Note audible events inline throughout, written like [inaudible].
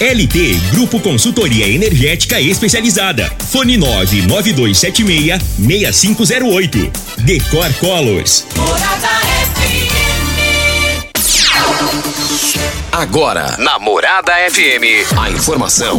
LT Grupo Consultoria Energética Especializada. Fone 99276-6508. Decor Colors. Morada FM. Agora, na Morada FM, a informação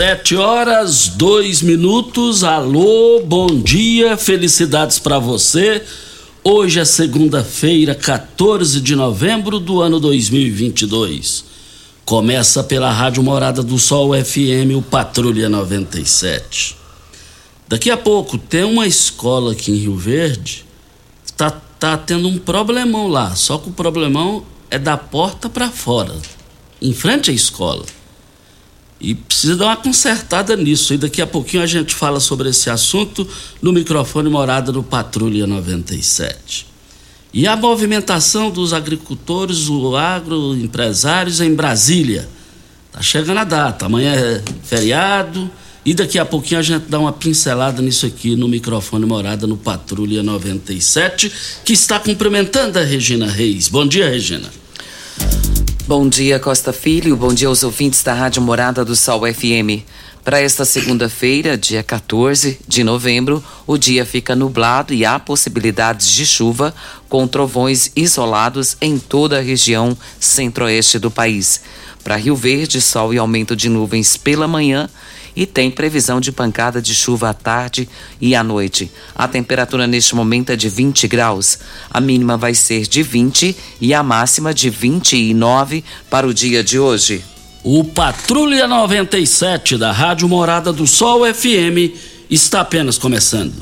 Sete horas, dois minutos. Alô, bom dia, felicidades para você. Hoje é segunda-feira, 14 de novembro do ano 2022. Começa pela Rádio Morada do Sol FM, o Patrulha 97. Daqui a pouco tem uma escola aqui em Rio Verde, tá, tá tendo um problemão lá, só que o problemão é da porta para fora, em frente à escola. E precisa dar uma consertada nisso. E daqui a pouquinho a gente fala sobre esse assunto no microfone Morada do Patrulha 97. E a movimentação dos agricultores, o agroempresários em Brasília. Tá chegando a data. Amanhã é feriado. E daqui a pouquinho a gente dá uma pincelada nisso aqui no microfone Morada no Patrulha 97, que está cumprimentando a Regina Reis. Bom dia, Regina. Bom dia, Costa Filho. Bom dia aos ouvintes da Rádio Morada do Sol FM. Para esta segunda-feira, dia 14 de novembro, o dia fica nublado e há possibilidades de chuva com trovões isolados em toda a região centro-oeste do país. Para Rio Verde, sol e aumento de nuvens pela manhã e tem previsão de pancada de chuva à tarde e à noite. A temperatura neste momento é de 20 graus. A mínima vai ser de 20 e a máxima de 29 para o dia de hoje. O Patrulha 97 da Rádio Morada do Sol FM está apenas começando.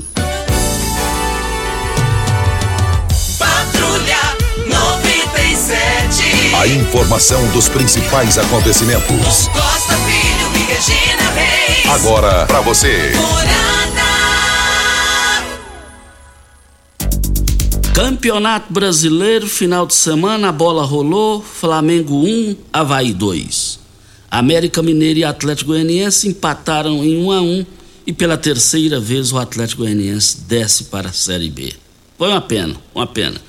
Patrulha 97. A informação dos principais acontecimentos. Costa Regina Reis. Agora para você. Morada. Campeonato Brasileiro, final de semana, a bola rolou, Flamengo 1, Havaí 2. América Mineiro e Atlético Goianiense empataram em 1 a 1 e pela terceira vez o Atlético Goianiense desce para a Série B. Foi uma pena, uma pena.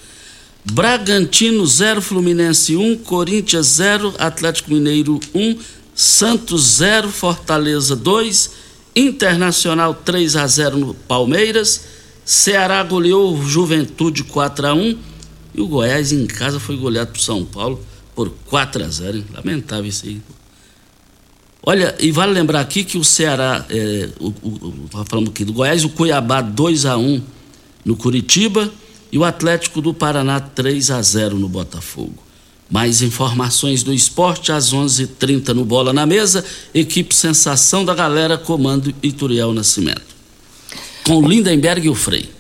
Bragantino 0, Fluminense 1, Corinthians 0, Atlético Mineiro 1, Santos 0, Fortaleza 2, Internacional 3 a 0 no Palmeiras, Ceará goleou Juventude 4 a 1 e o Goiás em casa foi goleado por São Paulo por 4 a 0. Hein? Lamentável isso aí. Olha, e vale lembrar aqui que o Ceará, é, o, o, o, falando aqui do Goiás, o Cuiabá 2 a 1 no Curitiba e o Atlético do Paraná 3 a 0 no Botafogo. Mais informações do esporte às 11:30 h 30 no Bola na Mesa. Equipe Sensação da Galera, comando Ituriel Nascimento. Com Lindenberg e o Frei.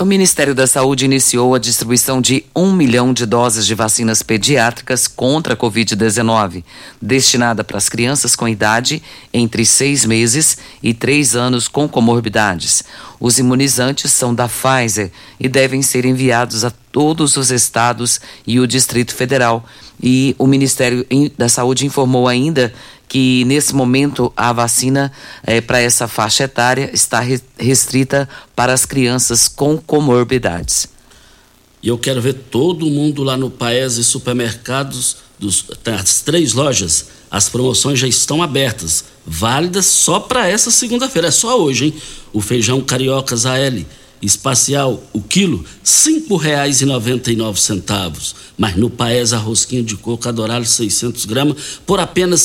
O Ministério da Saúde iniciou a distribuição de um milhão de doses de vacinas pediátricas contra a Covid-19, destinada para as crianças com idade entre seis meses e três anos com comorbidades. Os imunizantes são da Pfizer e devem ser enviados a todos os estados e o Distrito Federal. E o Ministério da Saúde informou ainda que nesse momento a vacina eh, para essa faixa etária está re restrita para as crianças com comorbidades. E eu quero ver todo mundo lá no Paes e supermercados, dos, das três lojas. As promoções já estão abertas, válidas só para essa segunda-feira. É só hoje, hein? O feijão cariocas AL espacial, o quilo, nove centavos. Mas no Paes a rosquinha de coco adorado 600 gramas por apenas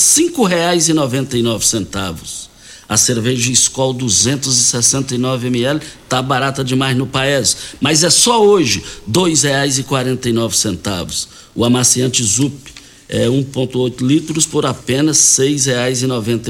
nove centavos. A cerveja Skol 269 ml tá barata demais no Paes, mas é só hoje, nove centavos. O amaciante Zup é 1,8 litros por apenas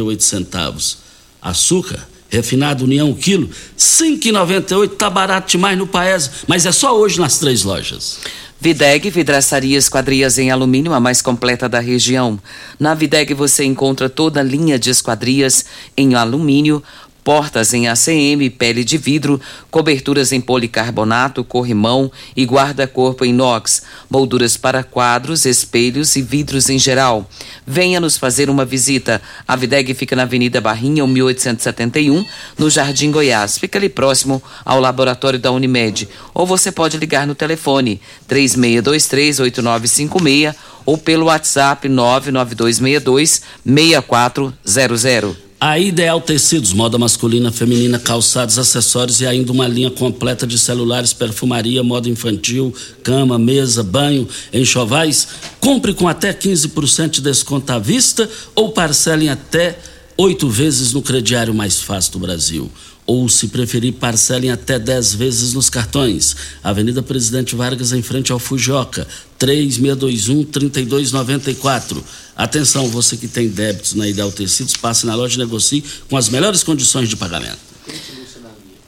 oito centavos. Açúcar refinado União o quilo, 5,98, tá barato demais no Paes, mas é só hoje nas três lojas. Videg Vidraçaria Esquadrias em Alumínio, a mais completa da região. Na Videg você encontra toda a linha de esquadrias em alumínio, portas em ACM, pele de vidro, coberturas em policarbonato, corrimão e guarda-corpo inox, molduras para quadros, espelhos e vidros em geral. Venha nos fazer uma visita. A Videg fica na Avenida Barrinha, 1871, no Jardim Goiás. Fica ali próximo ao laboratório da Unimed. Ou você pode ligar no telefone 36238956 ou pelo WhatsApp 99262 6400. A Ideal Tecidos, moda masculina, feminina, calçados, acessórios e ainda uma linha completa de celulares, perfumaria, moda infantil, cama, mesa, banho, enxovais. Compre com até 15% de desconto à vista ou parcelem até oito vezes no crediário mais fácil do Brasil ou, se preferir, parcelem até 10 vezes nos cartões. Avenida Presidente Vargas, em frente ao Fujoca, 3621-3294. Atenção, você que tem débitos na Ideal Tecidos, passe na loja e negocie com as melhores condições de pagamento.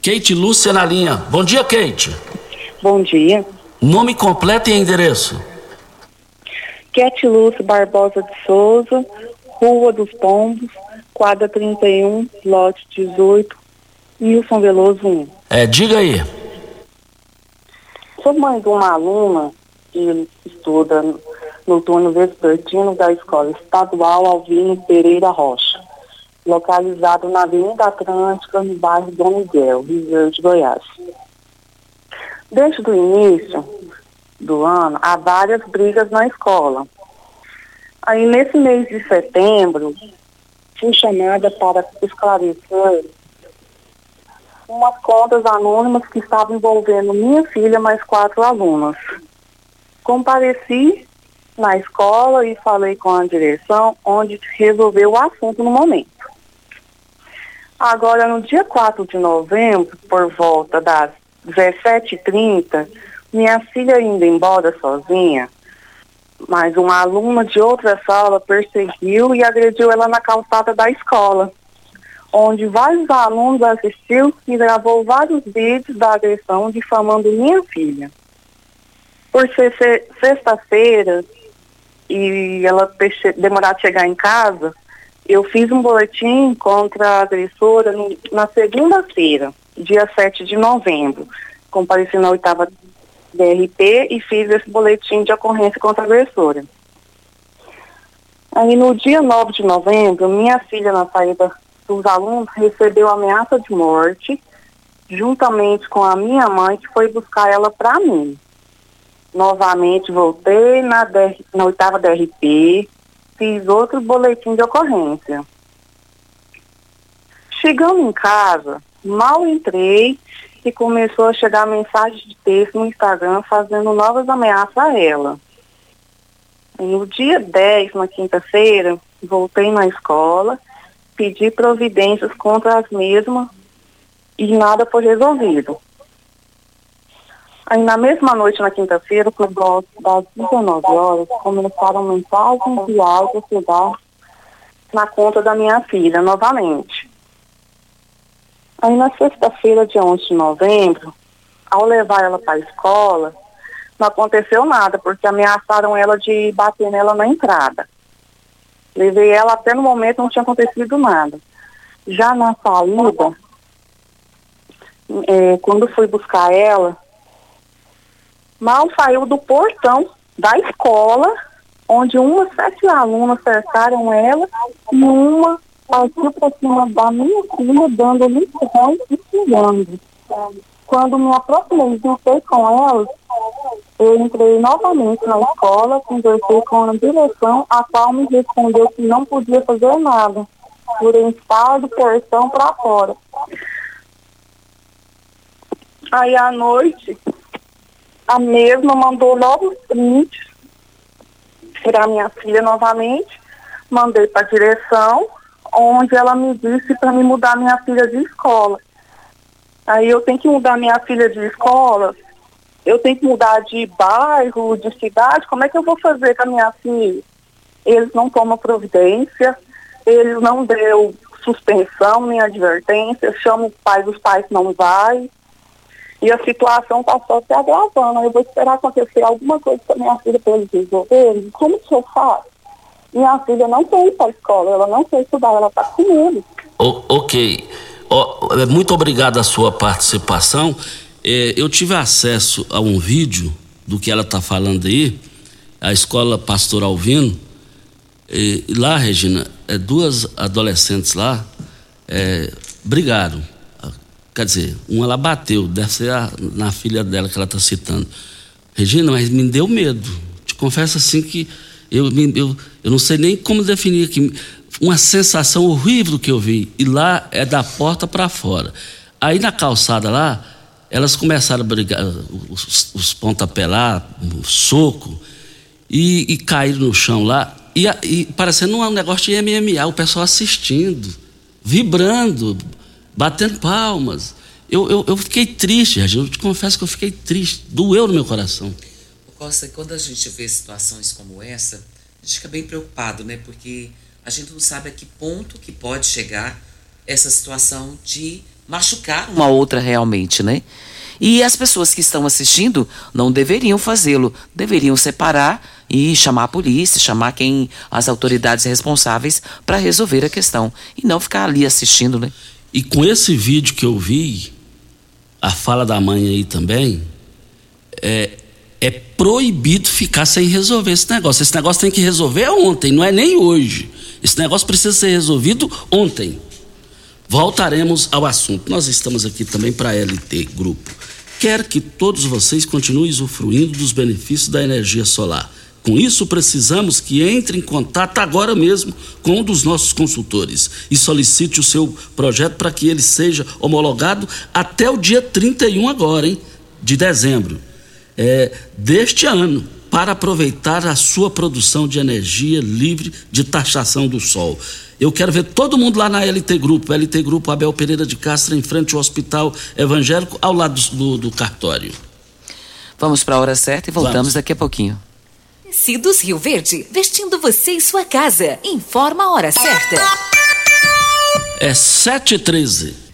Kate Lúcia na linha. Bom dia, Kate. Bom dia. Nome completo e endereço. Kate Lúcia Barbosa de Souza, Rua dos Pombos, quadra 31, lote 18, Nilson Veloso 1. É, diga aí. Sou mãe de uma aluna que estuda no turno vespertino da Escola Estadual Alvino Pereira Rocha, localizado na Avenida Atlântica, no bairro Dom Miguel, Rio Verde, Goiás. Desde o início do ano, há várias brigas na escola. Aí, nesse mês de setembro, fui chamada para esclarecer umas contas anônimas que estavam envolvendo minha filha mais quatro alunas. Compareci na escola e falei com a direção, onde resolveu o assunto no momento. Agora, no dia 4 de novembro, por volta das 17h30, minha filha indo embora sozinha, mas uma aluna de outra sala perseguiu e agrediu ela na calçada da escola onde vários alunos assistiu e gravou vários vídeos da agressão difamando minha filha. Por ser sexta-feira e ela demorar a chegar em casa, eu fiz um boletim contra a agressora na segunda-feira, dia 7 de novembro. Compareci na oitava DRP e fiz esse boletim de ocorrência contra a agressora. Aí no dia 9 de novembro, minha filha na saída dos alunos recebeu ameaça de morte, juntamente com a minha mãe, que foi buscar ela para mim. Novamente voltei na, DR, na oitava DRP, fiz outro boletim de ocorrência. Chegando em casa, mal entrei e começou a chegar mensagem de texto no Instagram fazendo novas ameaças a ela. no dia 10, na quinta-feira, voltei na escola pedir providências contra as mesmas e nada foi resolvido. Aí na mesma noite, na quinta-feira, por volta das 19 horas, começaram mensagens de áudio chegar na conta da minha filha novamente. Aí na sexta-feira, dia 11 de novembro, ao levar ela para a escola, não aconteceu nada, porque ameaçaram ela de bater nela na entrada. Levei ela até no momento não tinha acontecido nada. Já na saída, é, quando fui buscar ela, mal saiu do portão da escola, onde umas sete alunas cercaram ela e uma partiu para cima da minha filha, dando-lhe e xingando. Quando me aproximei, juntei com elas, eu entrei novamente na escola, conversei com a direção, a qual me respondeu que não podia fazer nada, por estado de coerção para fora. Aí à noite, a mesma mandou novos prints para minha filha novamente, mandei para a direção, onde ela me disse para me mudar minha filha de escola. Aí eu tenho que mudar minha filha de escola, eu tenho que mudar de bairro, de cidade, como é que eu vou fazer com a minha filha? Eles não tomam providência, eles não deu suspensão nem advertência, chamo o pai dos pais não vai. E a situação está só se agravando. Eu vou esperar acontecer alguma coisa com a minha filha para eles resolverem. Como que eu faço? Minha filha não quer ir para a escola, ela não quer estudar, ela está com medo. Ok. É, muito obrigado a sua participação. É, eu tive acesso a um vídeo do que ela está falando aí, a escola Pastor Alvino. E, e lá, Regina, é, duas adolescentes lá é, brigaram. Quer dizer, uma ela bateu, deve ser a- na filha dela que ela está citando. Regina, mas me deu medo. Te confesso assim que eu, eu, eu não sei nem como definir aqui. Uma sensação horrível que eu vi. E lá é da porta para fora. Aí na calçada lá, elas começaram a brigar, os, os pontapé lá, soco, e, e caíram no chão lá. E, e parecendo um negócio de MMA, o pessoal assistindo, vibrando, batendo palmas. Eu, eu, eu fiquei triste. Eu te confesso que eu fiquei triste. Doeu no meu coração. Costa, quando a gente vê situações como essa, a gente fica bem preocupado, né? Porque a gente não sabe a que ponto que pode chegar essa situação de machucar uma outra realmente, né? E as pessoas que estão assistindo não deveriam fazê-lo, deveriam separar e chamar a polícia, chamar quem as autoridades responsáveis para resolver a questão e não ficar ali assistindo, né? E com esse vídeo que eu vi, a fala da mãe aí também, é, é proibido ficar sem resolver esse negócio. Esse negócio tem que resolver ontem, não é nem hoje. Esse negócio precisa ser resolvido ontem. Voltaremos ao assunto. Nós estamos aqui também para a LT Grupo. Quer que todos vocês continuem usufruindo dos benefícios da energia solar. Com isso, precisamos que entre em contato agora mesmo com um dos nossos consultores e solicite o seu projeto para que ele seja homologado até o dia 31 agora, hein, de dezembro é, deste ano para aproveitar a sua produção de energia livre de taxação do sol. Eu quero ver todo mundo lá na LT Grupo, LT Grupo Abel Pereira de Castro, em frente ao Hospital Evangélico, ao lado do, do cartório. Vamos para a hora certa e voltamos Vamos. daqui a pouquinho. Tecidos Rio Verde, vestindo você e sua casa. Informa a hora certa. É 7h13.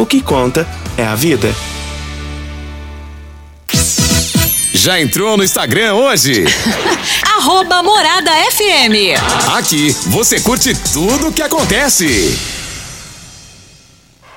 O que conta é a vida. Já entrou no Instagram hoje? [laughs] Arroba Morada FM. Aqui você curte tudo o que acontece.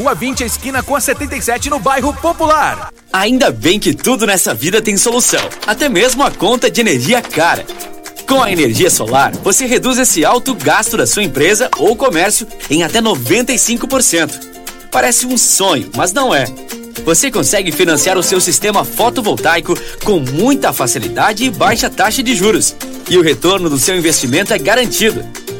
Rua 20, esquina com a 77, no bairro Popular. Ainda bem que tudo nessa vida tem solução, até mesmo a conta de energia cara. Com a energia solar, você reduz esse alto gasto da sua empresa ou comércio em até 95%. Parece um sonho, mas não é. Você consegue financiar o seu sistema fotovoltaico com muita facilidade e baixa taxa de juros. E o retorno do seu investimento é garantido.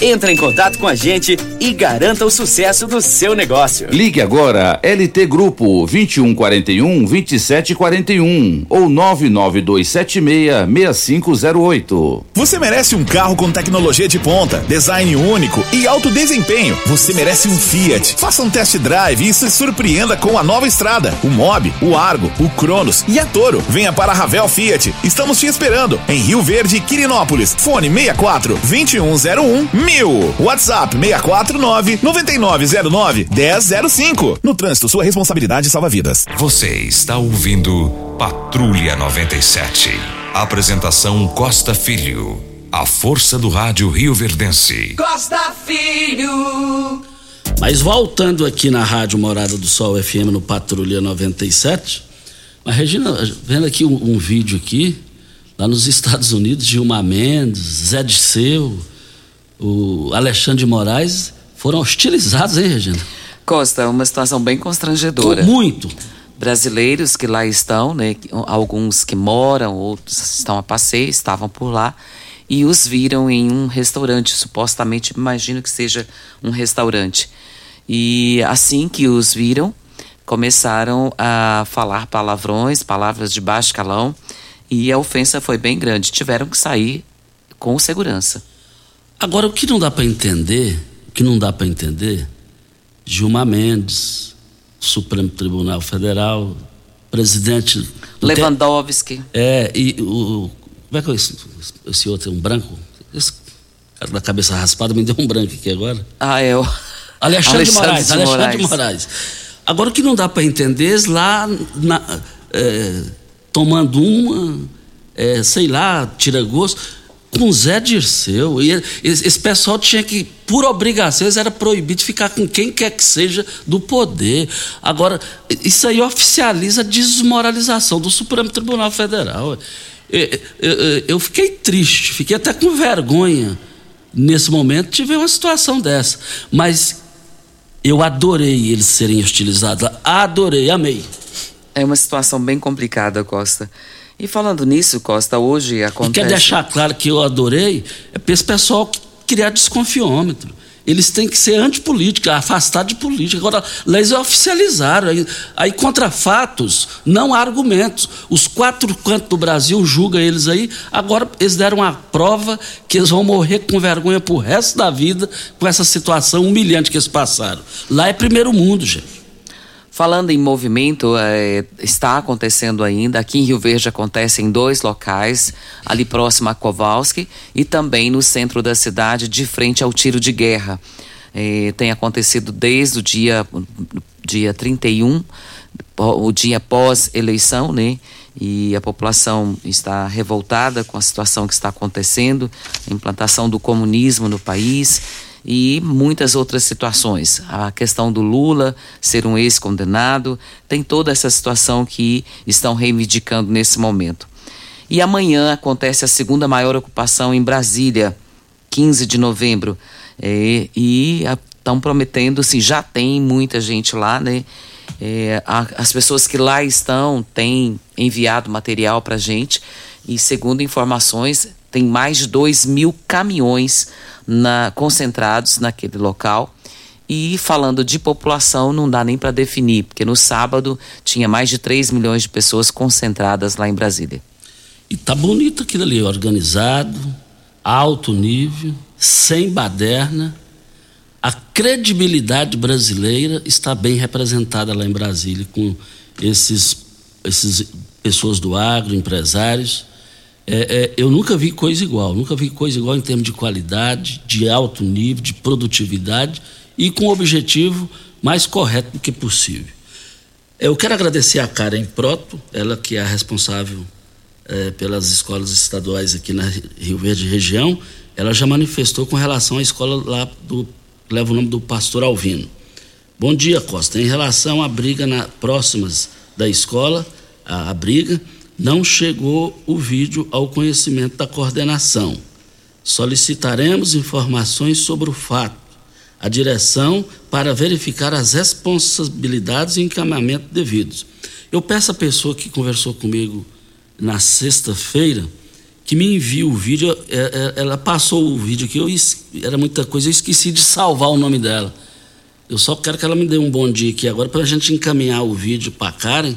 Entre em contato com a gente e garanta o sucesso do seu negócio. Ligue agora LT Grupo 2141 2741 ou 99276 6508. Você merece um carro com tecnologia de ponta, design único e alto desempenho. Você merece um Fiat. Faça um test drive e se surpreenda com a nova estrada, o Mob, o Argo, o Cronos e a Toro. Venha para a Ravel Fiat. Estamos te esperando em Rio Verde, Quirinópolis. Fone 64 2101 mil. WhatsApp 649 9909 1005. No trânsito, sua responsabilidade salva vidas. Você está ouvindo Patrulha 97. Apresentação Costa Filho. A força do rádio Rio Verdense. Costa Filho. Mas voltando aqui na Rádio Morada do Sol FM no Patrulha 97, mas Regina, vendo aqui um, um vídeo aqui, lá nos Estados Unidos, Gilmar Mendes, Zé Disseu, o Alexandre de Moraes foram hostilizados, hein, Regina? Costa, é uma situação bem constrangedora. Muito. Brasileiros que lá estão, né? Alguns que moram, outros estão a passeio, estavam por lá e os viram em um restaurante, supostamente, imagino que seja um restaurante. E assim que os viram, começaram a falar palavrões, palavras de baixo calão, e a ofensa foi bem grande. Tiveram que sair com segurança. Agora, o que não dá para entender, o que não dá para entender, Gilmar Mendes, Supremo Tribunal Federal, presidente. Lewandowski. É, e o. Como é que é esse, esse outro? Um branco? Esse cara da cabeça raspada me deu um branco aqui agora. Ah, é o. Alexandre, Alexandre de Moraes. de Alexandre Moraes. de Moraes. Agora, o que não dá para entender, eles lá na- é, tomando uma, é, sei lá, tira gosto, com Zé Dirceu. E esse, pessoal tinha que, por obrigação, eles era proibido de ficar com quem quer que seja do poder. Agora, isso aí oficializa a desmoralização do Supremo Tribunal Federal. Eu, eu- eu fiquei triste, fiquei até com vergonha nesse momento de ver uma situação dessa. Mas eu adorei eles serem hostilizados. Adorei, amei. É uma situação bem complicada, Costa. E falando nisso, Costa, hoje E acontece. quer deixar claro que eu adorei é para esse pessoal criar desconfiômetro. Eles têm que ser antipolíticos, afastados de política. Agora, leis é oficializaram. Aí, aí, contra fatos, não há argumentos. Os quatro cantos do Brasil julgam eles aí. Agora, eles deram a prova que eles vão morrer com vergonha pro resto da vida com essa situação humilhante que eles passaram. Lá é primeiro mundo, gente. Falando em movimento, é, está acontecendo ainda. Aqui em Rio Verde acontece em dois locais, ali próximo a Kowalski e também no centro da cidade, de frente ao tiro de guerra. É, tem acontecido desde o dia, dia 31, pó- o dia pós-eleição, né? E a população está revoltada com a situação que está acontecendo, a implantação do comunismo no país e muitas outras situações. A questão do Lula ser um ex-condenado, tem toda essa situação que estão reivindicando nesse momento. E amanhã acontece a segunda maior ocupação em Brasília, 15 de novembro. É, e estão prometendo, assim, já tem muita gente lá, né? É, a- as pessoas que lá estão têm enviado material para gente e, segundo informações, tem mais de 2 mil caminhões na- concentrados naquele local. E falando de população, não dá nem para definir, porque no sábado tinha mais de 3 milhões de pessoas concentradas lá em Brasília. E tá bonito aquilo ali, organizado, alto nível, sem baderna. A credibilidade brasileira está bem representada lá em Brasília, com esses, esses pessoas do agro, empresários, É, é, eu nunca vi coisa igual, nunca vi coisa igual em termos de qualidade, de alto nível, de produtividade e com o objetivo mais correto do que possível. Eu quero agradecer a Karen Proto, ela que é a responsável é, pelas escolas estaduais aqui na Rio Verde região, ela já manifestou com relação à escola lá do que leva o nome do pastor Alvino. Bom dia, Costa. Em relação à briga na, próximas da escola, a, a briga, não chegou o vídeo ao conhecimento da coordenação. Solicitaremos informações sobre o fato, a direção para verificar as responsabilidades e encaminhamento devidos. Eu peço à pessoa que conversou comigo na sexta-feira que me envie o vídeo. É, é, ela passou o vídeo aqui, eu, era muita coisa, eu esqueci de salvar o nome dela. Eu só quero que ela me dê um bom dia aqui agora para a gente encaminhar o vídeo para Karen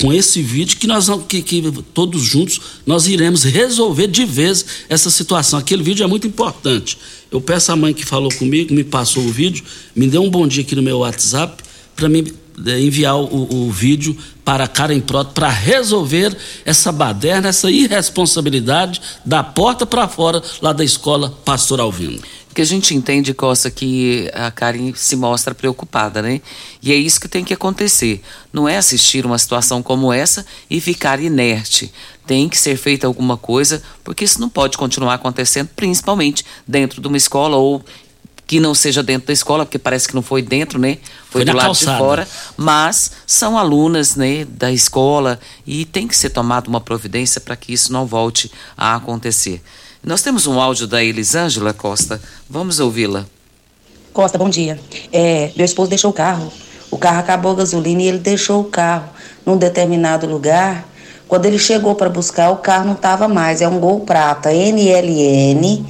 com esse vídeo que nós que, que, todos juntos nós iremos resolver de vez essa situação. Aquele vídeo é muito importante. Eu peço à mãe que falou comigo, me passou o vídeo, me deu um bom dia aqui no meu WhatsApp para mim eh, enviar o, o, vídeo para Karen Proto para resolver essa baderna, essa irresponsabilidade da porta para fora lá da escola Pastor Alvino que a gente entende, Costa, que a Karen se mostra preocupada, né? E é isso que tem que acontecer. Não é assistir uma situação como essa e ficar inerte. Tem que ser feita alguma coisa, porque isso não pode continuar acontecendo, principalmente dentro de uma escola ou que não seja dentro da escola, porque parece que não foi dentro, né? Foi, foi do lado calçada. de fora, mas são alunas, né, da escola e tem que ser tomada uma providência para que isso não volte a acontecer. Nós temos um áudio da Elisângela Costa. Vamos ouvi-la. Costa, bom dia. É, meu esposo deixou o carro. O carro acabou a gasolina e ele deixou o carro num determinado lugar. Quando ele chegou para buscar, o carro não estava mais. É um Gol Prata NLN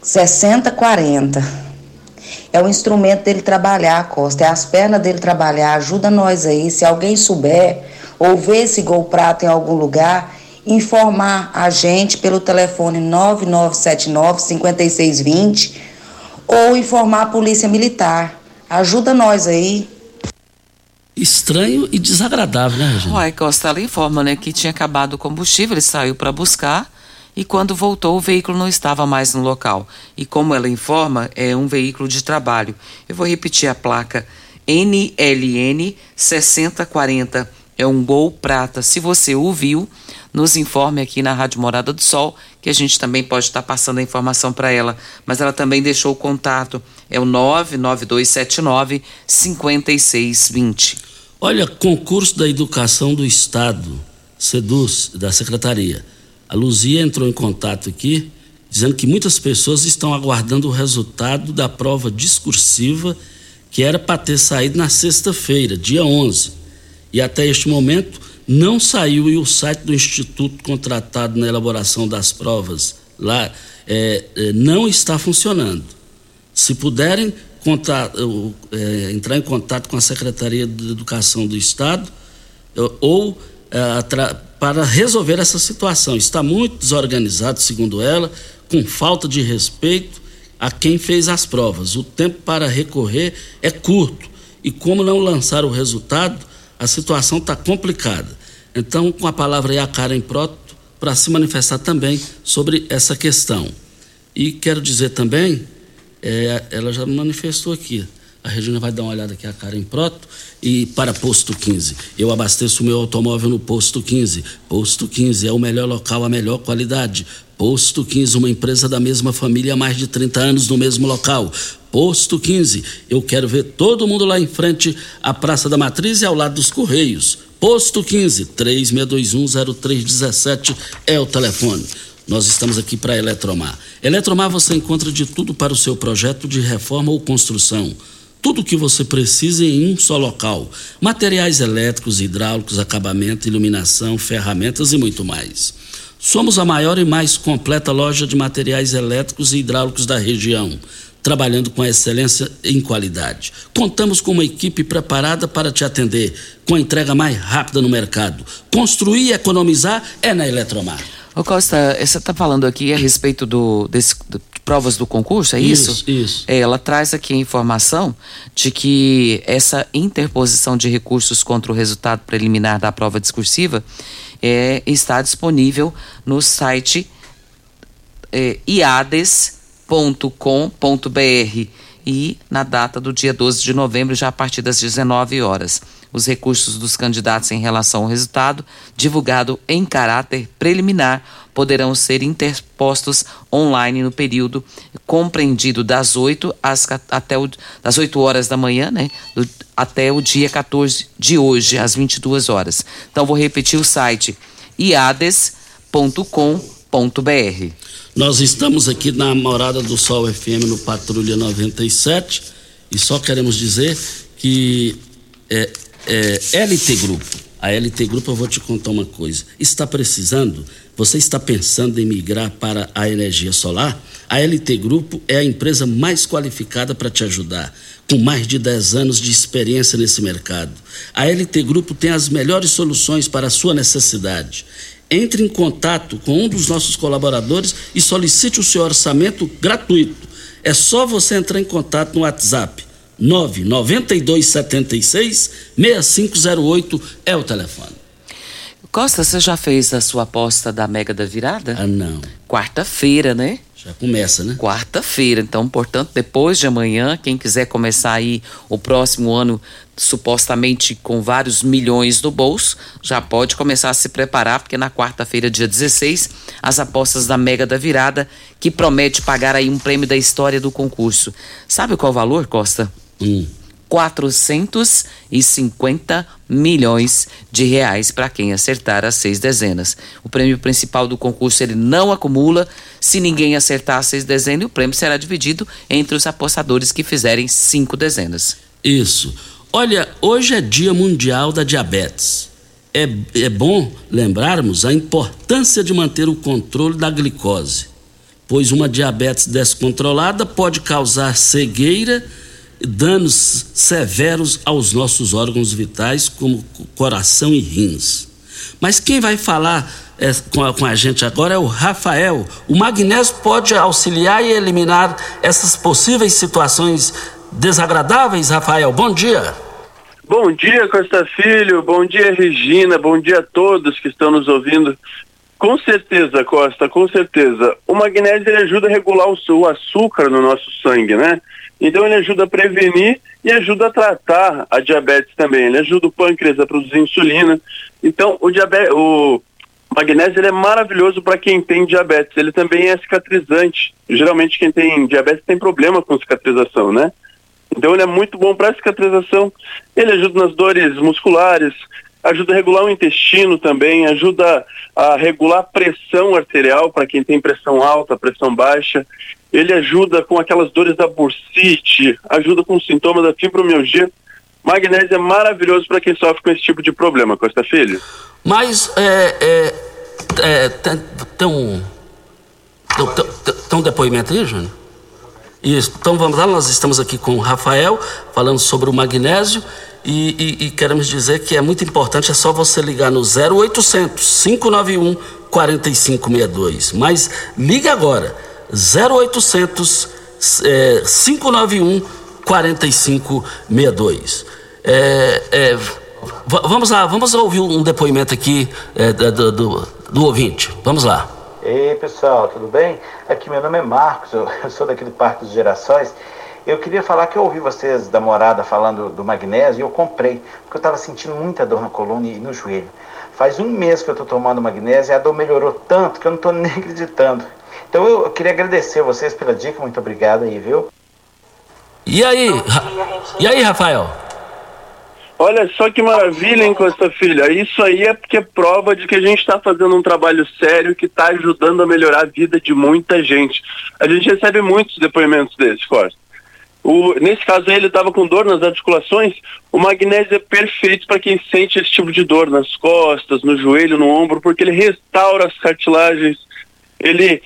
6040. É o instrumento dele trabalhar, Costa. É as pernas dele trabalhar. Ajuda nós aí. Se alguém souber ou ver esse Gol Prata em algum lugar, informar a gente pelo telefone 9979 5620 ou informar a Polícia Militar. Ajuda nós aí. Estranho e desagradável, né, Regina? Uai, Costa, ela informa, né, que tinha acabado o combustível, ele saiu para buscar e quando voltou o veículo não estava mais no local. E como ela informa, é um veículo de trabalho. Eu vou repetir a placa NLN 6040 é um Gol Prata. Se você ouviu, nos informe aqui na Rádio Morada do Sol, que a gente também pode estar passando a informação para ela. Mas ela também deixou o contato, é o 99279 5620. Olha, concurso da Educação do Estado, SEDUS, da Secretaria. A Luzia entrou em contato aqui, dizendo que muitas pessoas estão aguardando o resultado da prova discursiva que era para ter saído na sexta-feira, dia 11 e até este momento não saiu e o site do instituto contratado na elaboração das provas lá é, é, não está funcionando. Se puderem contar, é, entrar em contato com a Secretaria de Educação do Estado ou é, para resolver essa situação. Está muito desorganizado, segundo ela, com falta de respeito a quem fez as provas. O tempo para recorrer é curto e como não lançar o resultado, a situação está complicada. Então, com a palavra aí a Karen Proto, para se manifestar também sobre essa questão. E quero dizer também, é, ela já manifestou aqui, a Regina vai dar uma olhada aqui a Karen Proto e para Posto 15. Eu abasteço o meu automóvel no Posto 15. Posto 15 é o melhor local, a melhor qualidade. Posto 15, uma empresa da mesma família há mais de 30 anos no mesmo local. Posto 15. Eu quero ver todo mundo lá em frente à Praça da Matriz e ao lado dos Correios. Posto 15, 36210317 é o telefone. Nós estamos aqui para Eletromar. Eletromar você encontra de tudo para o seu projeto de reforma ou construção. Tudo o que você precisa em um só local: materiais elétricos, hidráulicos, acabamento, iluminação, ferramentas e muito mais. Somos a maior e mais completa loja de materiais elétricos e hidráulicos da região trabalhando com excelência em qualidade. Contamos com uma equipe preparada para te atender, com a entrega mais rápida no mercado. Construir e economizar é na Eletromar. Ô Costa, você está falando aqui a respeito do, desse, do, provas do concurso, é isso? Isso, isso. É, ela traz aqui a informação de que essa interposição de recursos contra o resultado preliminar da prova discursiva é, está disponível no site é, iades.com.br e na data do dia 12 de novembro, já a partir das 19 horas. Os recursos dos candidatos em relação ao resultado, divulgado em caráter preliminar, poderão ser interpostos online no período compreendido das 8 às, até o, das 8 horas da manhã, né? Do, até o dia 14 de hoje, às 22 horas. Então, vou repetir o site iades.com.br. Nós estamos aqui na Morada do Sol FM no Patrulha 97 e só queremos dizer que é, é, LT Grupo, a LT Grupo, eu vou te contar uma coisa, está precisando, você está pensando em migrar para a energia solar? A LT Grupo é a empresa mais qualificada para te ajudar, com mais de 10 anos de experiência nesse mercado. A LT Grupo tem as melhores soluções para a sua necessidade entre em contato com um dos nossos colaboradores e solicite o seu orçamento gratuito. É só você entrar em contato no WhatsApp 99276 6508 é o telefone. Costa, você já fez a sua aposta da Mega da Virada? Ah, não. Quarta-feira, né? Já começa, né? Quarta-feira. Então, portanto, depois de amanhã, quem quiser começar aí o próximo ano, supostamente com vários milhões no bolso, já pode começar a se preparar, porque na quarta-feira, dia 16, as apostas da Mega da Virada, que promete pagar aí um prêmio da história do concurso. Sabe qual o valor, Costa? Hum. 450 milhões de reais para quem acertar as seis dezenas. O prêmio principal do concurso ele não acumula. Se ninguém acertar as seis dezenas, o prêmio será dividido entre os apostadores que fizerem cinco dezenas. Isso. Olha, hoje é Dia Mundial da Diabetes. É, é bom lembrarmos a importância de manter o controle da glicose, pois uma diabetes descontrolada pode causar cegueira danos severos aos nossos órgãos vitais, como coração e rins. Mas quem vai falar é, com, a, com, a, gente agora é o Rafael. O magnésio pode auxiliar e eliminar essas possíveis situações desagradáveis, Rafael? Bom dia. Bom dia, Costa Filho. Bom dia, Regina. Bom dia a todos que estão nos ouvindo. Com certeza, Costa, com certeza. O magnésio ajuda a regular o, o açúcar no nosso sangue, né? Então ele ajuda a prevenir e ajuda a tratar a diabetes também. Ele ajuda o pâncreas a produzir insulina. Então o, diabetes, o magnésio ele é maravilhoso para quem tem diabetes. Ele também é cicatrizante. Geralmente quem tem diabetes tem problema com cicatrização, né? Então ele é muito bom para cicatrização. Ele ajuda nas dores musculares, ajuda a regular o intestino também, ajuda a regular a pressão arterial para quem tem pressão alta, pressão baixa. Ele ajuda com aquelas dores da bursite, ajuda com sintomas da fibromialgia. Magnésio é maravilhoso para quem sofre com esse tipo de problema, Costa Filho. Mas é, é, é tem um depoimento aí, Júnior? Isso. Então vamos lá, nós estamos aqui com o Rafael falando sobre o magnésio e, e, e, queremos dizer que é muito importante, é só você ligar no 0800 591 4562. Mas ligue agora, 0800 é, 591 4562. É, é, vamos lá, vamos ouvir um depoimento aqui é, do, do, do ouvinte. Vamos lá. Ei pessoal, tudo bem? Aqui meu nome é Marcos, [laughs] eu, sou daqui do Parque dos Gerações eu queria falar que eu ouvi vocês da morada falando do magnésio e eu comprei, porque eu estava sentindo muita dor na coluna e no joelho. Faz um mês que eu estou tomando magnésio e a dor melhorou tanto que eu não estou [laughs] nem acreditando. Então eu, eu queria agradecer a vocês pela dica, muito obrigado aí, viu? E aí? E aí, Rafael? Olha só que maravilha, hein, Costa Filha? Isso aí é porque é prova de que a gente está fazendo um trabalho sério que está ajudando a melhorar a vida de muita gente. A gente recebe muitos depoimentos desses, Costa. O, nesse caso ele estava com dor nas articulações. O magnésio é perfeito para quem sente esse tipo de dor nas costas, no joelho, no ombro, porque ele restaura as cartilagens, ele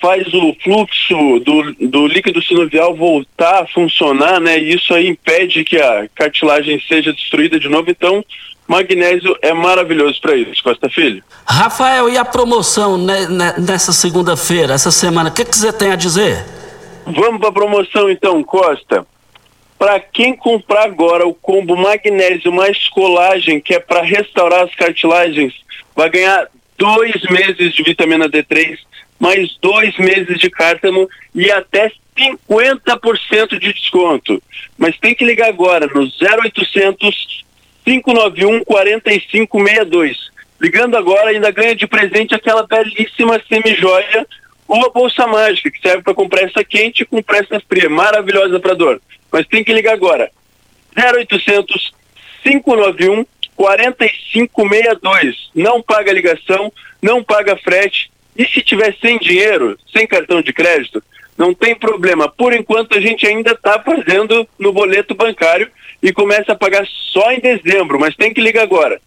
faz o fluxo do, do líquido sinovial voltar a funcionar, né? E isso aí impede que a cartilagem seja destruída de novo. Então, magnésio é maravilhoso para isso, Costa Filho. Rafael, e a promoção né, nessa segunda-feira, essa semana, o que, que você tem a dizer? Vamos para a promoção então, Costa. Para quem comprar agora o combo magnésio mais colagem, que é para restaurar as cartilagens, vai ganhar dois meses de vitamina D3, mais dois meses de cártamo e até 50% de desconto. Mas tem que ligar agora no 0800 591 4562. Ligando agora ainda ganha de presente aquela belíssima semijoia ou a bolsa mágica que serve para comprar essa quente com pressa fria, maravilhosa para dor. Mas tem que ligar agora. 0800 591 4562. Não paga ligação, não paga frete. E se tiver sem dinheiro, sem cartão de crédito, não tem problema. Por enquanto a gente ainda está fazendo no boleto bancário e começa a pagar só em dezembro, mas tem que ligar agora.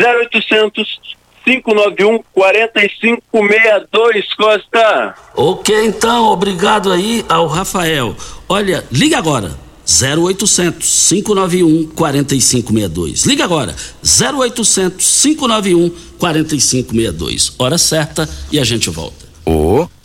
0800 591 4562 Costa. Ok, então, obrigado aí ao Rafael. Olha, liga agora. 0800 591 4562. Liga agora. 0800 591 4562. Hora certa e a gente volta. Opinião.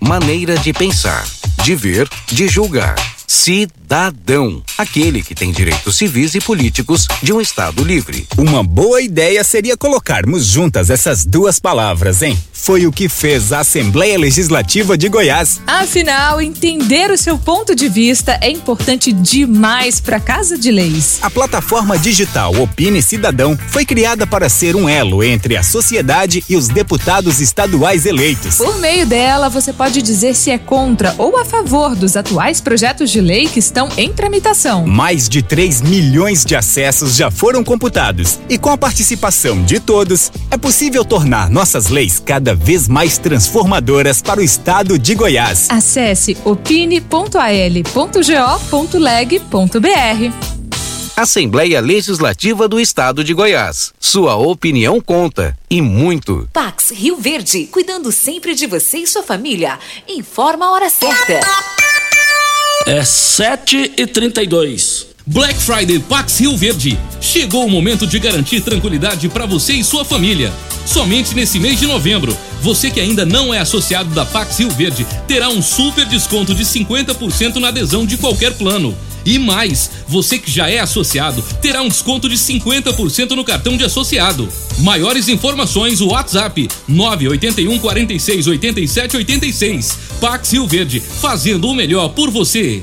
Maneira de pensar, de ver, de julgar. Cidadão. Aquele que tem direitos civis e políticos de um Estado livre. Uma boa ideia seria colocarmos juntas essas duas palavras, hein? Foi o que fez a Assembleia Legislativa de Goiás. Afinal, entender o seu ponto de vista é importante demais para a Casa de Leis. A plataforma digital Opine Cidadão foi criada para ser um elo entre a sociedade e os deputados estaduais eleitos. Por meio dela, você pode dizer se é contra ou a favor dos atuais projetos de lei que estão em tramitação. Mais de 3 milhões de acessos já foram computados. E com a participação de todos, é possível tornar nossas leis cada vez mais transformadoras para o estado de Goiás. Acesse opine.al.go.leg.br. Assembleia Legislativa do Estado de Goiás. Sua opinião conta e muito. Pax Rio Verde, cuidando sempre de você e sua família. Informa a hora certa. É 7 e 32 Black Friday Pax Rio Verde. Chegou o momento de garantir tranquilidade para você e sua família. Somente nesse mês de novembro, você que ainda não é associado da Pax Rio Verde terá um super desconto de 50% na adesão de qualquer plano. E mais, você que já é associado terá um desconto de 50% no cartão de associado. Maiores informações, o WhatsApp 981 46 87 86. Pax Rio Verde, fazendo o melhor por você.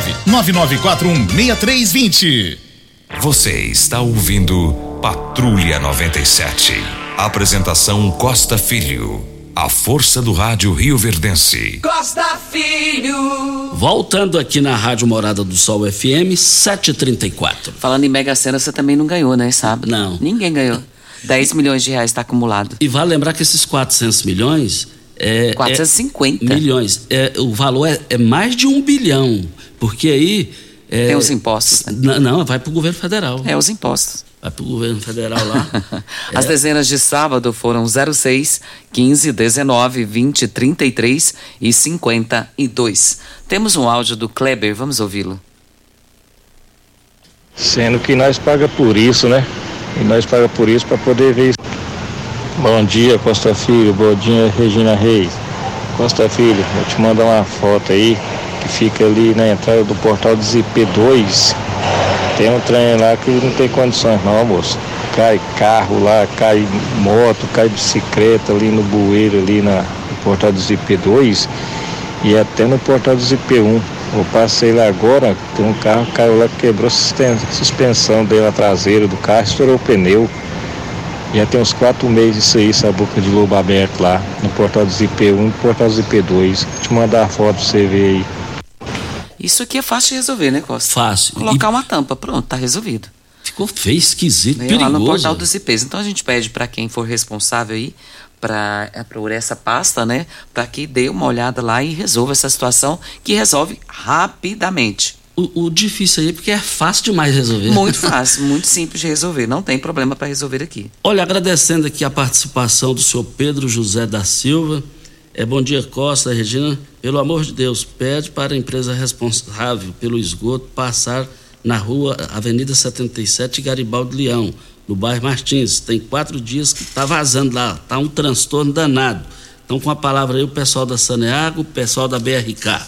99416320. Você está ouvindo Patrulha 97. Apresentação Costa Filho. A força do rádio Rio Verdense. Costa Filho. Voltando aqui na Rádio Morada do Sol FM 734. Falando em Mega Sena, você também não ganhou, né, sabe? Não. Ninguém ganhou. 10 milhões de reais está acumulado. E vale lembrar que esses 400 milhões. É, 450 é milhões. É, o valor é, é mais de um bilhão. Porque aí. É, Tem os impostos. Né? Não, vai para o governo federal. É, os impostos. Vai pro governo federal lá. [laughs] As dezenas de sábado foram 06, 15, 19, 20, 33 e 52. Temos um áudio do Kleber, vamos ouvi-lo. Sendo que nós paga por isso, né? E nós paga por isso para poder ver. Bom dia, Costa Filho. Bom dia, Regina Reis. Costa Filho, vou te mandar uma foto aí fica ali na entrada do portal do ZP2. Tem um trem lá que não tem condições não, moço. Cai carro lá, cai moto, cai bicicleta ali no bueiro, ali na, no portal do ZP2 e até no portal do ZP1. Eu passei lá agora, tem um carro caiu lá, quebrou a suspensão dele na traseira do carro, estourou o pneu. Já tem uns quatro meses isso aí, essa boca de lobo aberto lá, no portal do ZP1 e no portal do ZP2. Vou te mandar a foto pra você ver aí. Isso aqui é fácil de resolver, né, Costa? Fácil. Colocar uma tampa, pronto, tá resolvido. Ficou feio, esquisito, Veio perigoso. lá no portal dos IPs. Então a gente pede para quem for responsável aí para é, por essa pasta, né, para que dê uma olhada lá e resolva essa situação que resolve rapidamente. O, o difícil aí é porque é fácil demais resolver. Muito [laughs] fácil, muito simples de resolver. Não tem problema para resolver aqui. Olha, agradecendo aqui a participação do senhor Pedro José da Silva. É, bom dia, Costa, Regina. Pelo amor de Deus, pede para a empresa responsável pelo esgoto passar na rua Avenida 77 Garibaldi Leão, no bairro Martins. Tem quatro dias que está vazando lá, tá um transtorno danado. Então, com a palavra aí, o pessoal da Saneago, o pessoal da BRK.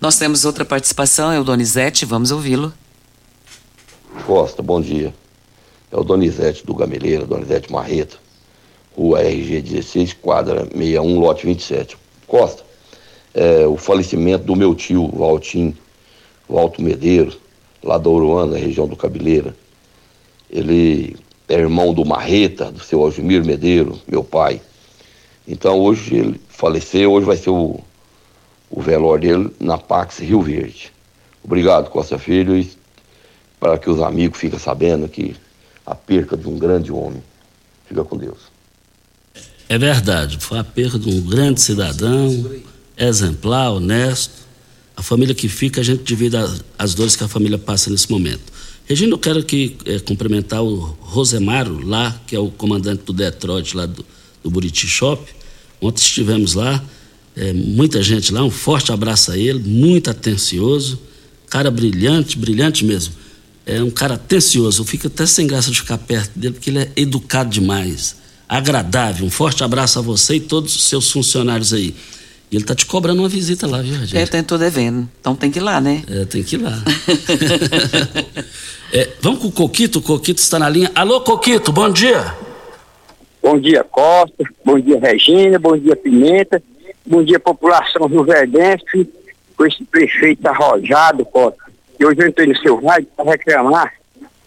Nós temos outra participação, é o Donizete, vamos ouvi-lo. Costa, bom dia. É o Donizete do Gameleira, Donizete Marreta, rua RG 16, quadra 61, lote 27. Costa, é, o falecimento do meu tio, Valtim, Valto Medeiros, lá da Uruana, região do Cabeleira. Ele é irmão do Marreta, do seu Algimir Medeiros, meu pai. Então hoje ele faleceu, hoje vai ser o, o velório dele na Pax Rio Verde. Obrigado, Costa Filho, e para que os amigos fiquem sabendo que a perca de um grande homem. Fica com Deus. É verdade, foi a perda de um grande cidadão, exemplar, honesto. A família que fica, a gente divide as, dores que a família passa nesse momento. Regina, eu quero aqui é, cumprimentar o Rosemaro, lá, que é o comandante do Detroit, lá do, do Buriti Shop. Ontem estivemos lá, é, muita gente lá, um forte abraço a ele, muito atencioso, cara brilhante, brilhante mesmo. É um cara atencioso, eu fico até sem graça de ficar perto dele, porque ele é educado demais, agradável. Um forte abraço a você e todos os seus funcionários aí. E ele tá te cobrando uma visita lá, viu, gente? É, tentou devendo. Então tem que ir lá, né? É, tem que ir lá. [laughs] é, vamos com o Coquito, o Coquito está na linha. Alô, Coquito, bom dia. Bom dia, Costa. Bom dia, Regina. Bom dia, Pimenta. Bom dia, população rio-verdense. Com esse prefeito arrojado, Costa. E hoje eu entrei no seu rádio para reclamar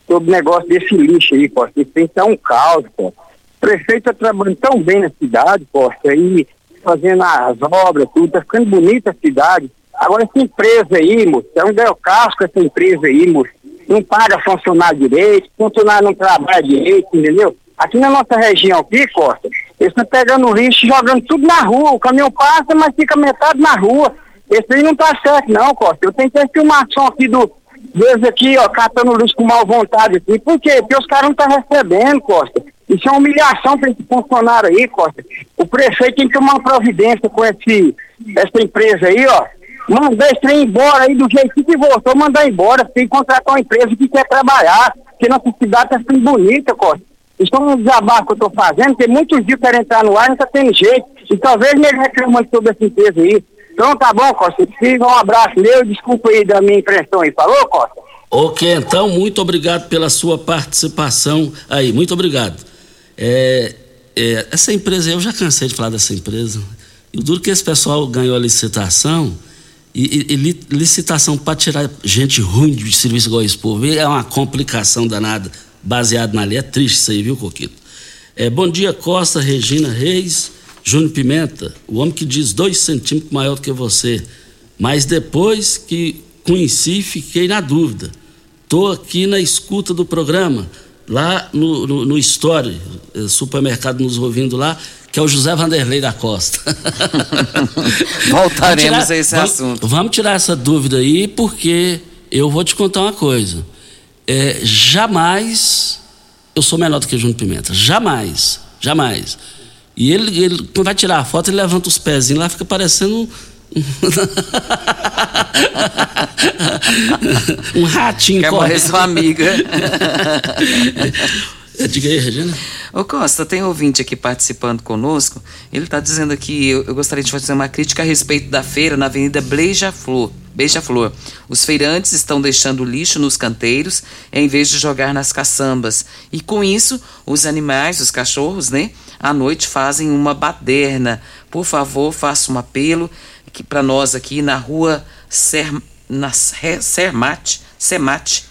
sobre o negócio desse lixo aí, Costa. Isso tem que estar um caos, Costa. Prefeito está trabalhando tão bem na cidade, Costa, e fazendo as obras, tudo, tá ficando bonita a cidade. Agora essa empresa aí, moço, é um del casco essa empresa aí, moço. Não paga funcionário direito, funcionário não trabalha direito, entendeu? Aqui na nossa região aqui, Costa, eles estão pegando lixo e jogando tudo na rua. O caminhão passa, mas fica metade na rua. Esse aí não tá certo, não, Costa. Eu tenho que ter filmação aqui do deles aqui, ó, catando lixo com mal vontade aqui. Por quê? Porque os caras não estão recebendo, Costa. Isso é uma humilhação para esse funcionário aí, Costa. O prefeito tem que tomar uma providência com esse, essa empresa aí, ó. Mandar esse trem embora aí do jeito que voltou, mandar embora. Tem que contratar uma empresa que quer trabalhar. Porque nossa cidade tá ficando bonita, Costa. Isso é um desabafo que eu tô fazendo, tem muitos dias que querem entrar no ar não tá tendo jeito. E talvez ele reclamando sobre essa empresa aí. Então tá bom, Costa. Fica um abraço meu, desculpa aí da minha impressão aí. Falou, Costa? Ok, então, muito obrigado pela sua participação aí. Muito obrigado. É, é, essa empresa, eu já cansei de falar dessa empresa. E o duro que esse pessoal ganhou a licitação, e, e, e licitação para tirar gente ruim de serviço igual esse povo, é uma complicação danada, baseado na lei. É triste isso aí, viu, Coquito? É, bom dia, Costa, Regina Reis, Júnior Pimenta, o homem que diz dois centímetros maior que você. Mas depois que conheci, fiquei na dúvida. Estou aqui na escuta do programa lá no, no, no Story, supermercado nos ouvindo lá, que é o José Vanderlei da Costa. [laughs] Voltaremos tirar, a esse vamos, assunto. Vamos tirar essa dúvida aí, porque eu vou te contar uma coisa. É, jamais eu sou menor do que Júnior Pimenta. Jamais, jamais. E ele, ele, quando vai tirar a foto, ele levanta os pezinhos lá, fica parecendo [laughs] um ratinho Quer morrer sua amiga. Diga aí, Regina. Ô Costa, tem ouvinte aqui participando conosco. Ele está dizendo aqui, eu, eu, gostaria de fazer uma crítica a respeito da feira na Avenida Beija-Flor. Beija-Flor. Os feirantes estão deixando lixo nos canteiros em vez de jogar nas caçambas. E com isso, os animais, os cachorros, né, à noite fazem uma baderna. Por favor, faça um apelo para nós aqui na rua Ser, na Sermate, Semate,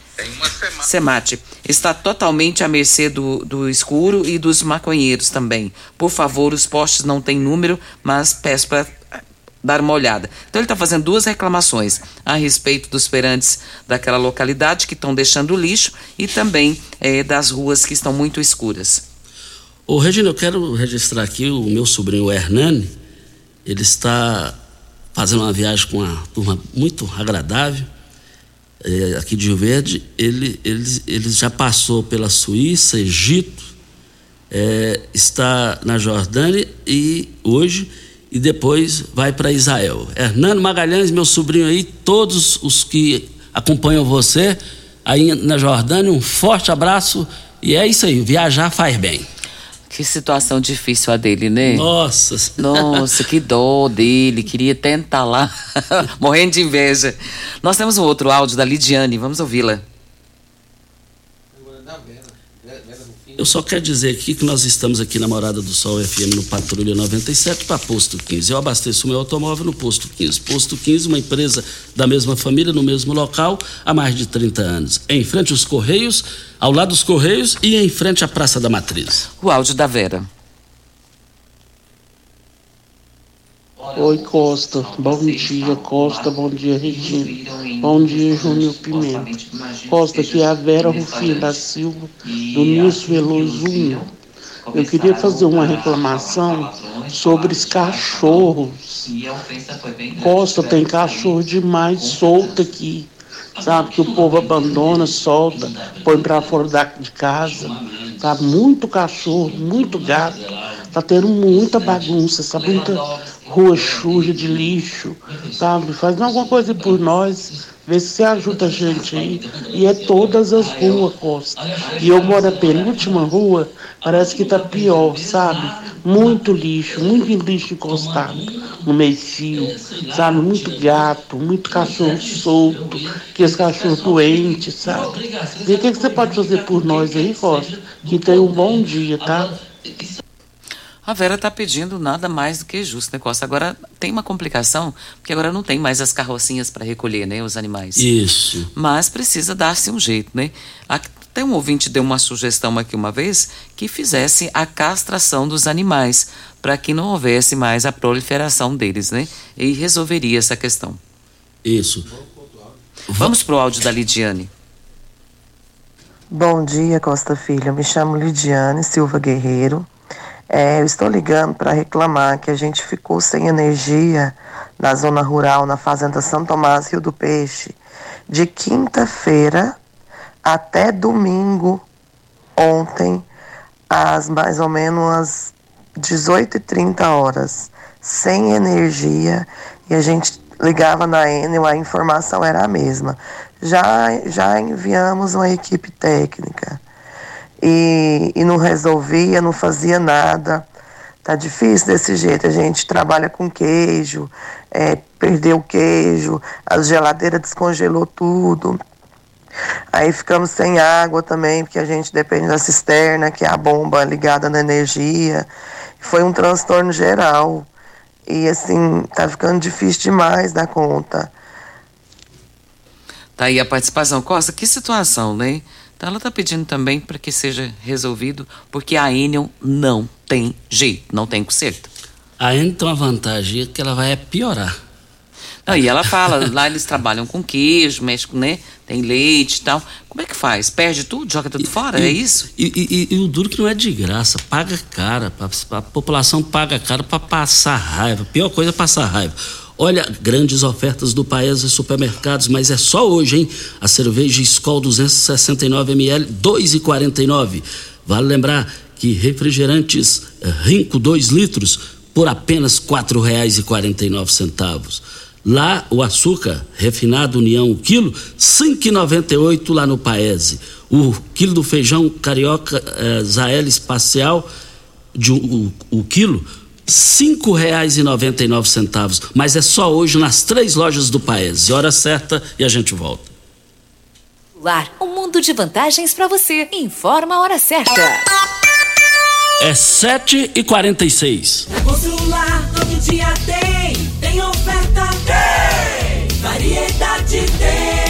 Semate. Está totalmente à mercê do, do escuro e dos maconheiros também. Por favor, os postes não têm número, mas peço para dar uma olhada. Então ele está fazendo duas reclamações a respeito dos feirantes daquela localidade que estão deixando lixo e também é, das ruas que estão muito escuras. Ô Regina, eu quero registrar aqui o meu sobrinho Hernani. Ele está fazendo uma viagem com uma turma muito agradável é, aqui de Rio Verde. Ele, ele, ele já passou pela Suíça, Egito, é, está na Jordânia e hoje e depois vai para Israel. Hernando Magalhães, meu sobrinho aí, todos os que acompanham você aí na Jordânia, um forte abraço e é isso aí, viajar faz bem. Que situação difícil a dele, né? Nossa. Nossa, que dó dele. Queria tentar lá, [laughs] morrendo de inveja. Nós temos um outro áudio da Lidiane, vamos ouvi-la. Eu só quero dizer aqui que nós estamos aqui na Morada do Sol FM no Patrulha 97 para Posto 15. Eu abasteço meu automóvel no Posto 15. Posto 15, uma empresa da mesma família, no mesmo local, há mais de 30 anos. Em frente aos Correios, ao lado dos Correios e em frente à Praça da Matriz. O áudio da Vera. Oi Costa, bom dia Costa, bom dia Regina, bom dia Júnior Pimenta. Costa, aqui é a Vera Rufino da Silva, do Nilson 1. Eu queria fazer uma reclamação sobre os cachorros. Costa, tem cachorro demais solto aqui. Sabe, que o povo abandona, solta, põe para fora de casa. Tá muito cachorro, muito gato. Tá tendo muita bagunça, sabe? Muita rua suja de lixo, sabe? Faz alguma coisa por nós, vê se você ajuda a gente aí. E é todas as ruas, Costa. E eu moro na penúltima rua, parece que tá pior, sabe? Muito lixo, muito lixo encostado no meio fio, sabe? Muito gato, muito cachorro solto, aqueles cachorros doentes, sabe? E o que, que você pode fazer por nós aí, Costa? Que tenha um bom dia, tá? A Vera está pedindo nada mais do que justo, né, Costa? Agora tem uma complicação, porque agora não tem mais as carrocinhas para recolher, né, os animais. Isso. Mas precisa dar-se um jeito, né? Até um ouvinte deu uma sugestão aqui uma vez que fizesse a castração dos animais, para que não houvesse mais a proliferação deles, né? E resolveria essa questão. Isso. Vamos para o áudio da Lidiane. Bom dia, Costa Filho. Eu me chamo Lidiane Silva Guerreiro. É, eu estou ligando para reclamar que a gente ficou sem energia na zona rural, na Fazenda São Tomás, Rio do Peixe, de quinta-feira até domingo, ontem, às mais ou menos às 18h30 horas, sem energia, e a gente ligava na Enel, a informação era a mesma. Já, já enviamos uma equipe técnica e, e não resolvia, não fazia nada. Tá difícil desse jeito. A gente trabalha com queijo, é, perdeu o queijo, a geladeira descongelou tudo. Aí ficamos sem água também, porque a gente depende da cisterna, que é a bomba ligada na energia. Foi um transtorno geral. E assim, tá ficando difícil demais da conta. Tá aí a participação. Costa, que situação, né? Então ela está pedindo também para que seja resolvido, porque a Enel não tem jeito, não tem conserto. A Enel tem uma vantagem que ela vai piorar. Não, e ela fala, lá eles trabalham com queijo, mexem, né? Tem leite e tal. Como é que faz? Perde tudo, joga tudo e, fora? E, é isso? E, e, o duro que não é de graça, paga cara. A população paga cara para passar raiva. A pior coisa é passar raiva. Olha, grandes ofertas do Paes e supermercados, mas é só hoje, hein? A cerveja Skol 269 ml, 2,49. Vale lembrar que refrigerantes eh, Rinco 2 litros por apenas R$ 4,49. Lá o açúcar refinado União o quilo, 5,98 lá no Paese. O quilo do feijão carioca eh, Zael Espacial de o, o quilo cinco reais e noventa e nove centavos, mas é só hoje nas três lojas do país. Hora certa e a gente volta. Lar, um mundo de vantagens para você. Informa a hora certa. É sete e quarenta e seis. Constrular todo dia tem, tem oferta tem, variedade tem.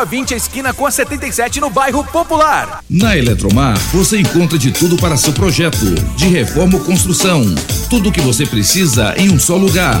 20, esquina com a 77, no bairro Popular. Na Eletromar, você encontra de tudo para seu projeto, de reforma ou construção. Tudo o que você precisa em um só lugar.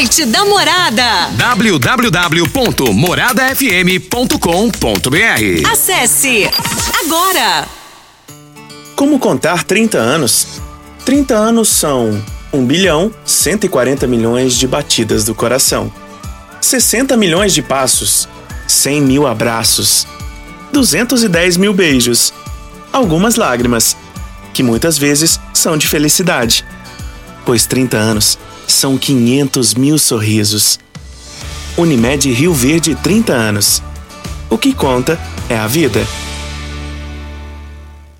Site da Morada. www.moradafm.com.br Acesse agora. Como contar 30 anos? 30 anos são 1 bilhão 140 milhões de batidas do coração, 60 milhões de passos, 100 mil abraços, 210 mil beijos, algumas lágrimas, que muitas vezes são de felicidade, pois 30 anos são 500 mil sorrisos. Unimed Rio Verde 30 anos. O que conta é a vida.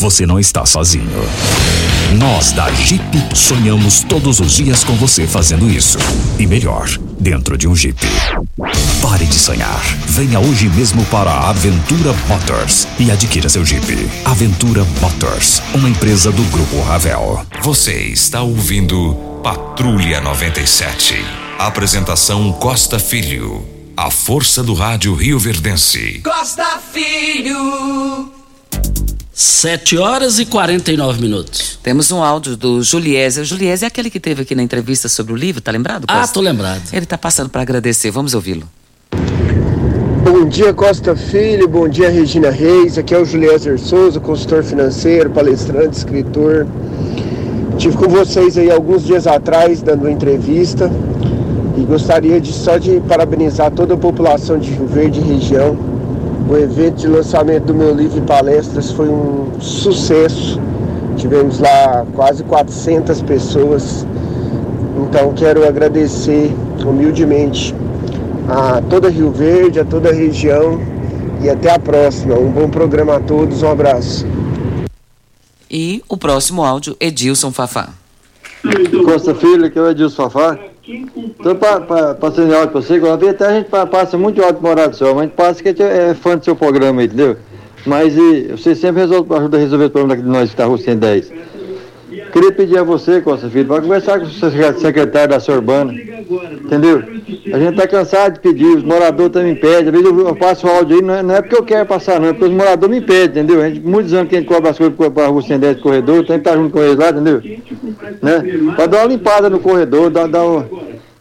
você não está sozinho. Nós da Jeep sonhamos todos os dias com você fazendo isso. E melhor, dentro de um Jeep. Pare de sonhar. Venha hoje mesmo para a Aventura Motors e adquira seu Jeep. Aventura Motors, uma empresa do Grupo Ravel. Você está ouvindo Patrulha 97. Apresentação Costa Filho. A força do rádio Rio Verdense. Costa Filho. 7 horas e 49 minutos. Temos um áudio do Juliese. O Juliese é aquele que teve aqui na entrevista sobre o livro, tá lembrado? Ah, Costa? tô lembrado. Ele tá passando para agradecer. Vamos ouvi-lo. Bom dia, Costa Filho. Bom dia, Regina Reis. Aqui é o Juliezer Souza, consultor financeiro, palestrante, escritor. Tive com vocês aí alguns dias atrás dando uma entrevista e gostaria de só de parabenizar toda a população de Rio Verde e região. O evento de lançamento do meu livro e palestras foi um sucesso. Tivemos lá quase 400 pessoas. Então quero agradecer humildemente a toda Rio Verde, a toda a região e até a próxima. Um bom programa a todos, um abraço. E o próximo áudio, Edilson Fafá. Costa Filho, que é o Edilson Fafá. Então, passando áudio pra você, vez até a gente pa- passa muito áudio morado só, mas a gente passa que a gente é fã do seu programa, entendeu? Mas e, você sempre resolve, ajuda a resolver o problema de nós que tá rua 110. Queria pedir a você, Costa Filho, para conversar com o secre- secretário da Sorbana, entendeu? A gente tá cansado de pedir, os moradores também pedem, às vezes eu, passo o áudio aí, não é, não é porque eu quero passar, não, é porque os moradores me pedem, entendeu? A gente, muitos anos que a gente cobra as coisas para a rua 110 de corredor, tem que estar junto com eles lá, entendeu? Né? Para dar uma limpada no corredor, dar, dar um,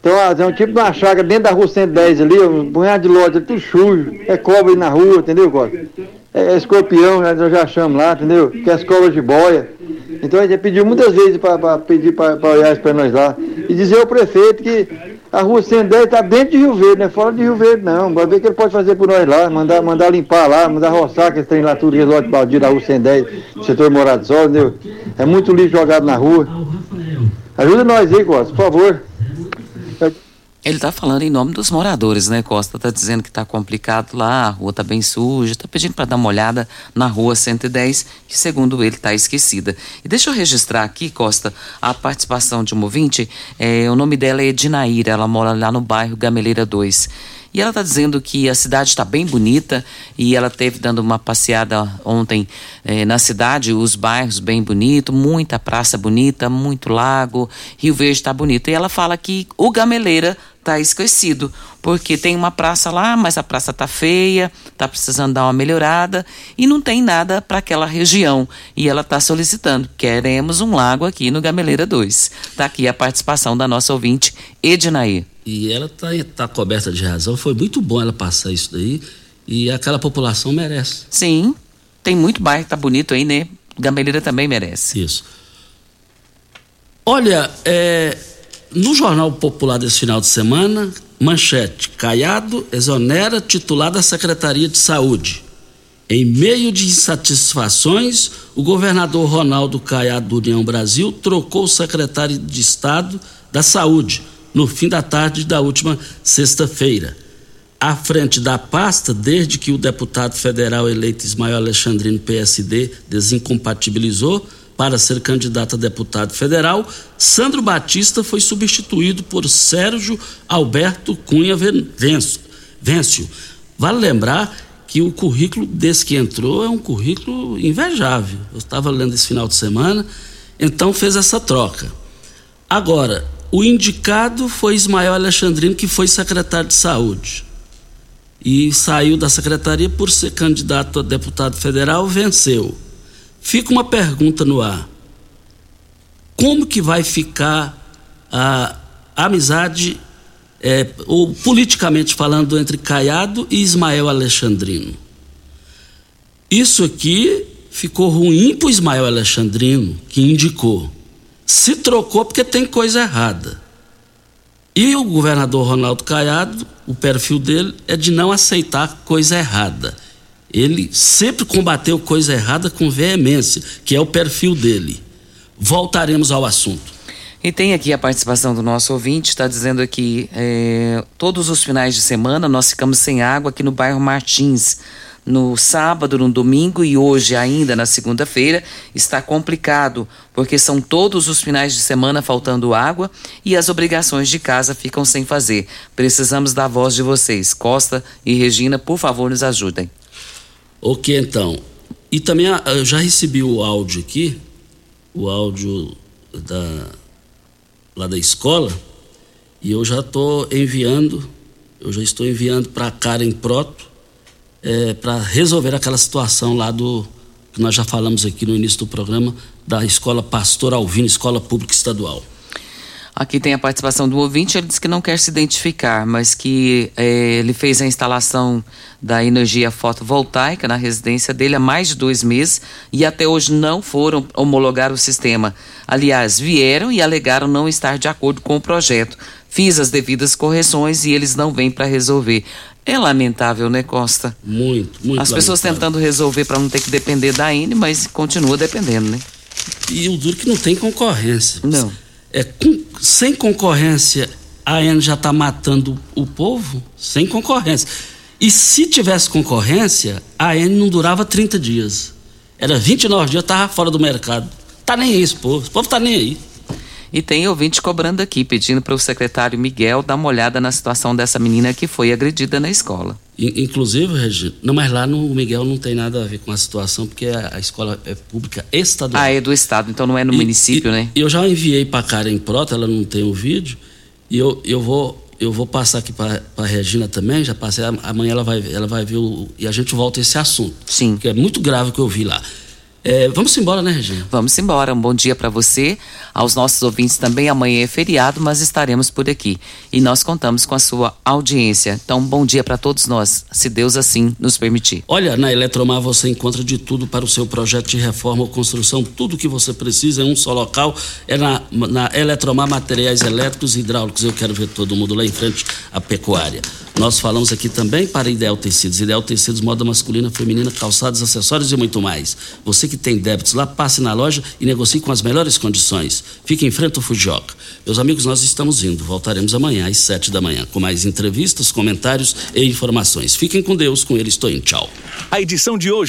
tem, uma, tem um tipo de uma chácara dentro da rua 110 ali, um punhado de loja, tudo sujo, é cobra aí na rua, entendeu, Costa? É, é escorpião, né, nós já achamos lá, entendeu? Que é as cobras de boia. Então a gente pediu muitas vezes para pedir para olhar para nós lá. E dizer ao prefeito que a rua 110 está dentro de Rio Verde, não é fora de Rio Verde não. Vai ver o que ele pode fazer por nós lá, mandar, mandar limpar lá, mandar roçar aqueles trem lá tudo, resort baldio da rua 110, do setor morado só, entendeu? É muito lixo jogado na rua. Ajuda nós aí, Costa, por favor. Ele está falando em nome dos moradores, né, Costa? Está dizendo que está complicado lá, a rua está bem suja, está pedindo para dar uma olhada na rua 110, que segundo ele está esquecida. E deixa eu registrar aqui, Costa, a participação de um ouvinte. É, o nome dela é Edinaíra, ela mora lá no bairro Gameleira 2. E ela está dizendo que a cidade está bem bonita e ela teve dando uma passeada ontem eh, na cidade, os bairros bem bonitos, muita praça bonita, muito lago, Rio Verde está bonito. E ela fala que o Gameleira está esquecido, porque tem uma praça lá, mas a praça tá feia, tá precisando dar uma melhorada e não tem nada para aquela região. E ela está solicitando, queremos um lago aqui no Gameleira 2. Tá aqui a participação da nossa ouvinte Edinaí. E ela tá, tá coberta de razão. Foi muito bom ela passar isso daí. E aquela população merece. Sim, tem muito bairro que tá bonito aí, né? Gameleira também merece. Isso. Olha, é, no Jornal Popular desse final de semana, manchete: Caiado exonera titular da Secretaria de Saúde. Em meio de insatisfações, o governador Ronaldo Caiado do União Brasil trocou o secretário de Estado da Saúde no fim da tarde da última sexta-feira. À frente da pasta, desde que o deputado federal eleito Ismael Alexandrino PSD desincompatibilizou para ser candidato a deputado federal, Sandro Batista foi substituído por Sérgio Alberto Cunha. Vencio. Vale lembrar que o currículo desse que entrou é um currículo invejável. Eu estava lendo esse final de semana, então fez essa troca. Agora, o indicado foi Ismael Alexandrino, que foi secretário de saúde. E saiu da secretaria por ser candidato a deputado federal, venceu. Fica uma pergunta no ar. Como que vai ficar a amizade, é, ou politicamente falando, entre Caiado e Ismael Alexandrino? Isso aqui ficou ruim para o Ismael Alexandrino, que indicou. Se trocou porque tem coisa errada. E o governador Ronaldo Caiado, o perfil dele é de não aceitar coisa errada. Ele sempre combateu coisa errada com veemência, que é o perfil dele. Voltaremos ao assunto. E tem aqui a participação do nosso ouvinte, está dizendo aqui: é, todos os finais de semana nós ficamos sem água aqui no bairro Martins. No sábado, no domingo e hoje, ainda na segunda-feira, está complicado, porque são todos os finais de semana faltando água e as obrigações de casa ficam sem fazer. Precisamos da voz de vocês. Costa e Regina, por favor, nos ajudem. Ok, então. E também ah, eu já recebi o áudio aqui, o áudio da, lá da escola, e eu já estou enviando, eu já estou enviando para a Karen Proto, é, para resolver aquela situação lá do que nós já falamos aqui no início do programa da escola Pastor Alvino, escola pública estadual. Aqui tem a participação do ouvinte, ele disse que não quer se identificar, mas que é, ele fez a instalação da energia fotovoltaica na residência dele há mais de dois meses e até hoje não foram homologar o sistema. Aliás, vieram e alegaram não estar de acordo com o projeto. Fiz as devidas correções e eles não vêm para resolver. É lamentável, né, Costa? Muito, muito As pessoas lamentável. tentando resolver para não ter que depender da INE, mas continua dependendo, né? E o duro que não tem concorrência. Não. É, com- sem concorrência, a AN já está matando o povo? Sem concorrência. E se tivesse concorrência, a AN não durava 30 dias. Era 29 dias, eu tava fora do mercado. Tá nem aí esse povo, esse povo tá nem aí. E tem ouvinte cobrando aqui, pedindo para o secretário Miguel dar uma olhada na situação dessa menina que foi agredida na escola. In- Inclusive, Regina, não, mas lá no Miguel não tem nada a ver com a situação, porque a, a escola é pública estadual. Ah, é do estado, então não é no município, né? Eu já enviei para Karen Prota, ela não tem o vídeo, e eu, eu vou eu vou passar aqui para a Regina também, já passei, am- amanhã ela vai, ela vai ver o, e a gente volta a esse assunto. Sim. Que é muito grave o que eu vi lá. É, vamos embora, né, Regina? Vamos embora. Um bom dia para você, aos nossos ouvintes também. Amanhã é feriado, mas estaremos por aqui. E nós contamos com a sua audiência. Então, um bom dia para todos nós, se Deus assim nos permitir. Olha, na Eletromar você encontra de tudo para o seu projeto de reforma ou construção. Tudo que você precisa em um só local é na, na Eletromar Materiais Elétricos e Hidráulicos. Eu quero ver todo mundo lá em frente à pecuária. Nós falamos aqui também para Ideal Tecidos. Ideal Tecidos, moda masculina, feminina, calçados, acessórios e muito mais. Você que tem débitos lá, passe na loja e negocie com as melhores condições. Fique em frente ao Fujioka. Meus amigos, nós estamos indo. Voltaremos amanhã às sete da manhã com mais entrevistas, comentários e informações. Fiquem com Deus. Com ele estou indo. Tchau. A edição de hoje